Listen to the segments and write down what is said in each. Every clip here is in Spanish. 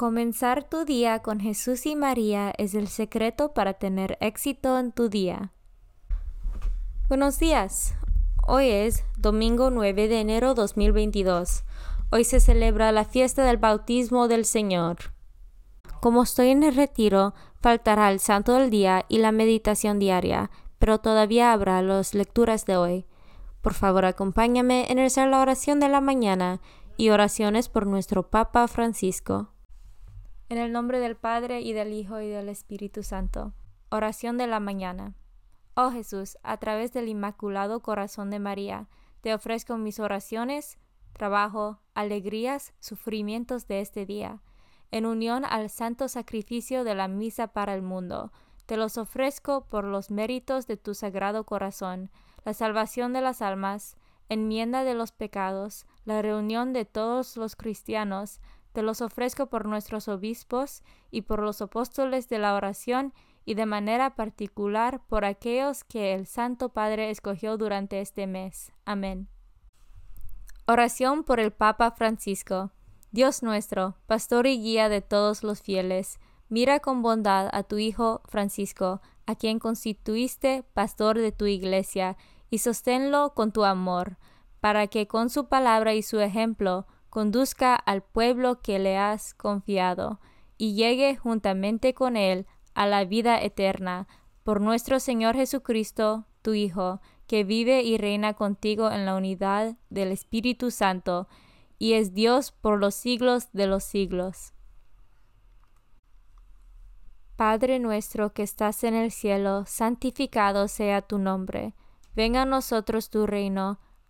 Comenzar tu día con Jesús y María es el secreto para tener éxito en tu día. Buenos días. Hoy es domingo 9 de enero 2022. Hoy se celebra la fiesta del bautismo del Señor. Como estoy en el retiro, faltará el santo del día y la meditación diaria, pero todavía habrá las lecturas de hoy. Por favor, acompáñame en hacer la oración de la mañana y oraciones por nuestro Papa Francisco. En el nombre del Padre y del Hijo y del Espíritu Santo. Oración de la mañana. Oh Jesús, a través del Inmaculado Corazón de María, te ofrezco mis oraciones, trabajo, alegrías, sufrimientos de este día, en unión al santo sacrificio de la misa para el mundo. Te los ofrezco por los méritos de tu sagrado corazón, la salvación de las almas, enmienda de los pecados, la reunión de todos los cristianos, te los ofrezco por nuestros obispos y por los apóstoles de la oración y de manera particular por aquellos que el Santo Padre escogió durante este mes. Amén. Oración por el Papa Francisco. Dios nuestro, pastor y guía de todos los fieles, mira con bondad a tu Hijo Francisco, a quien constituiste pastor de tu iglesia, y sosténlo con tu amor, para que con su palabra y su ejemplo conduzca al pueblo que le has confiado, y llegue juntamente con él a la vida eterna, por nuestro Señor Jesucristo, tu Hijo, que vive y reina contigo en la unidad del Espíritu Santo, y es Dios por los siglos de los siglos. Padre nuestro que estás en el cielo, santificado sea tu nombre. Venga a nosotros tu reino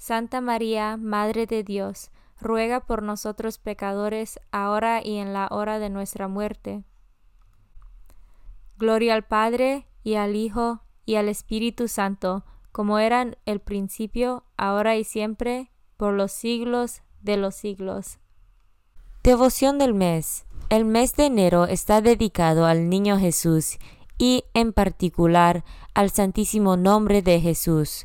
Santa María, Madre de Dios, ruega por nosotros pecadores, ahora y en la hora de nuestra muerte. Gloria al Padre, y al Hijo, y al Espíritu Santo, como eran el principio, ahora y siempre, por los siglos de los siglos. Devoción del mes. El mes de enero está dedicado al Niño Jesús y en particular al Santísimo Nombre de Jesús.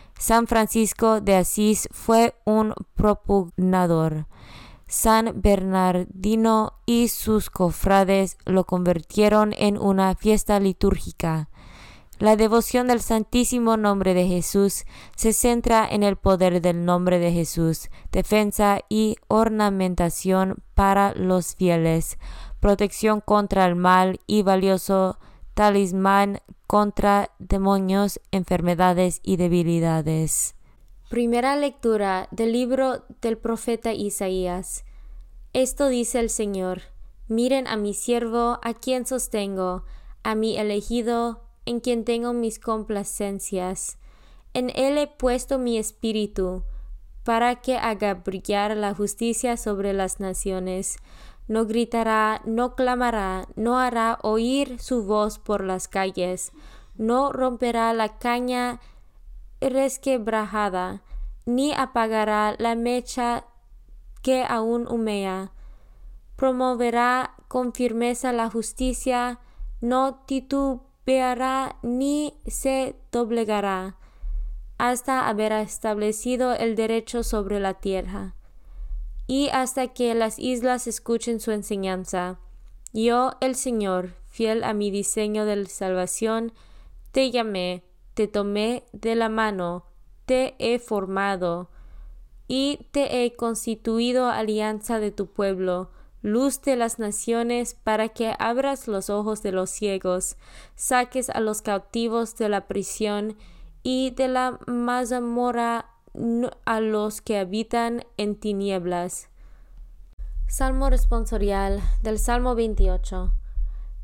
San Francisco de Asís fue un propugnador. San Bernardino y sus cofrades lo convirtieron en una fiesta litúrgica. La devoción del Santísimo Nombre de Jesús se centra en el poder del nombre de Jesús, defensa y ornamentación para los fieles, protección contra el mal y valioso talismán contra demonios, enfermedades y debilidades. Primera lectura del libro del profeta Isaías. Esto dice el Señor, miren a mi siervo, a quien sostengo, a mi elegido, en quien tengo mis complacencias. En él he puesto mi espíritu, para que haga brillar la justicia sobre las naciones no gritará, no clamará, no hará oír su voz por las calles, no romperá la caña resquebrajada, ni apagará la mecha que aún humea. Promoverá con firmeza la justicia, no titubeará ni se doblegará, hasta haber establecido el derecho sobre la tierra y hasta que las islas escuchen su enseñanza. Yo, el Señor, fiel a mi diseño de salvación, te llamé, te tomé de la mano, te he formado, y te he constituido alianza de tu pueblo, luz de las naciones, para que abras los ojos de los ciegos, saques a los cautivos de la prisión y de la mazamorra a los que habitan en tinieblas. Salmo responsorial del Salmo 28.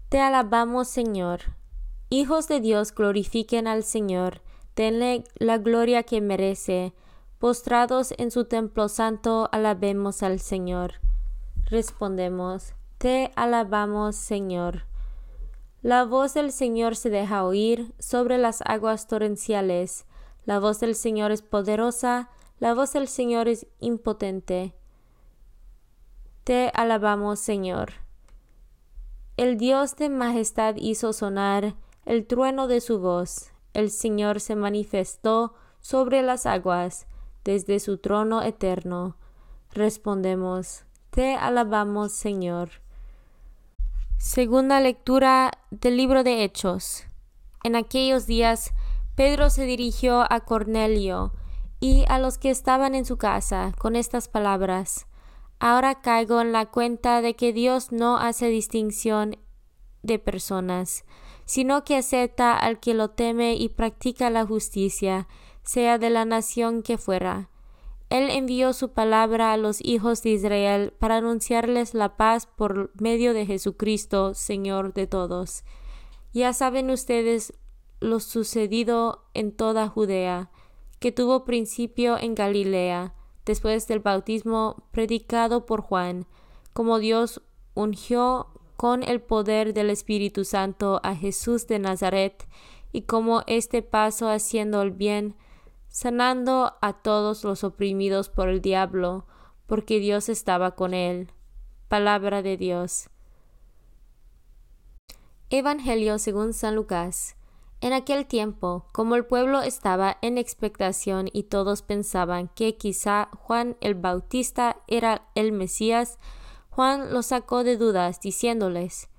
Te alabamos, Señor. Hijos de Dios, glorifiquen al Señor, denle la gloria que merece. Postrados en su templo santo, alabemos al Señor. Respondemos, Te alabamos, Señor. La voz del Señor se deja oír sobre las aguas torrenciales. La voz del Señor es poderosa, la voz del Señor es impotente. Te alabamos, Señor. El Dios de majestad hizo sonar el trueno de su voz. El Señor se manifestó sobre las aguas desde su trono eterno. Respondemos, Te alabamos, Señor. Segunda lectura del libro de Hechos. En aquellos días Pedro se dirigió a Cornelio y a los que estaban en su casa con estas palabras. Ahora caigo en la cuenta de que Dios no hace distinción de personas, sino que acepta al que lo teme y practica la justicia, sea de la nación que fuera. Él envió su palabra a los hijos de Israel para anunciarles la paz por medio de Jesucristo, Señor de todos. Ya saben ustedes lo sucedido en toda Judea, que tuvo principio en Galilea, después del bautismo predicado por Juan, como Dios ungió con el poder del Espíritu Santo a Jesús de Nazaret, y como este paso haciendo el bien, sanando a todos los oprimidos por el diablo, porque Dios estaba con él. Palabra de Dios. Evangelio según San Lucas. En aquel tiempo, como el pueblo estaba en expectación y todos pensaban que quizá Juan el Bautista era el Mesías, Juan los sacó de dudas, diciéndoles,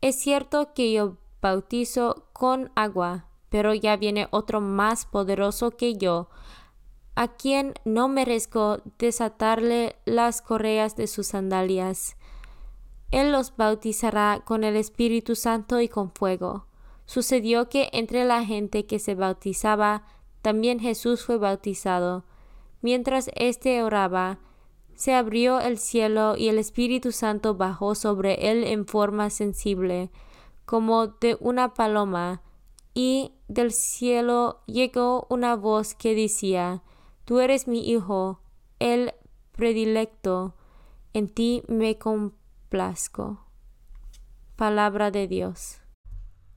Es cierto que yo bautizo con agua, pero ya viene otro más poderoso que yo, a quien no merezco desatarle las correas de sus sandalias. Él los bautizará con el Espíritu Santo y con fuego. Sucedió que entre la gente que se bautizaba, también Jesús fue bautizado. Mientras éste oraba, se abrió el cielo y el Espíritu Santo bajó sobre él en forma sensible, como de una paloma, y del cielo llegó una voz que decía, Tú eres mi Hijo, el predilecto, en ti me complazco. Palabra de Dios.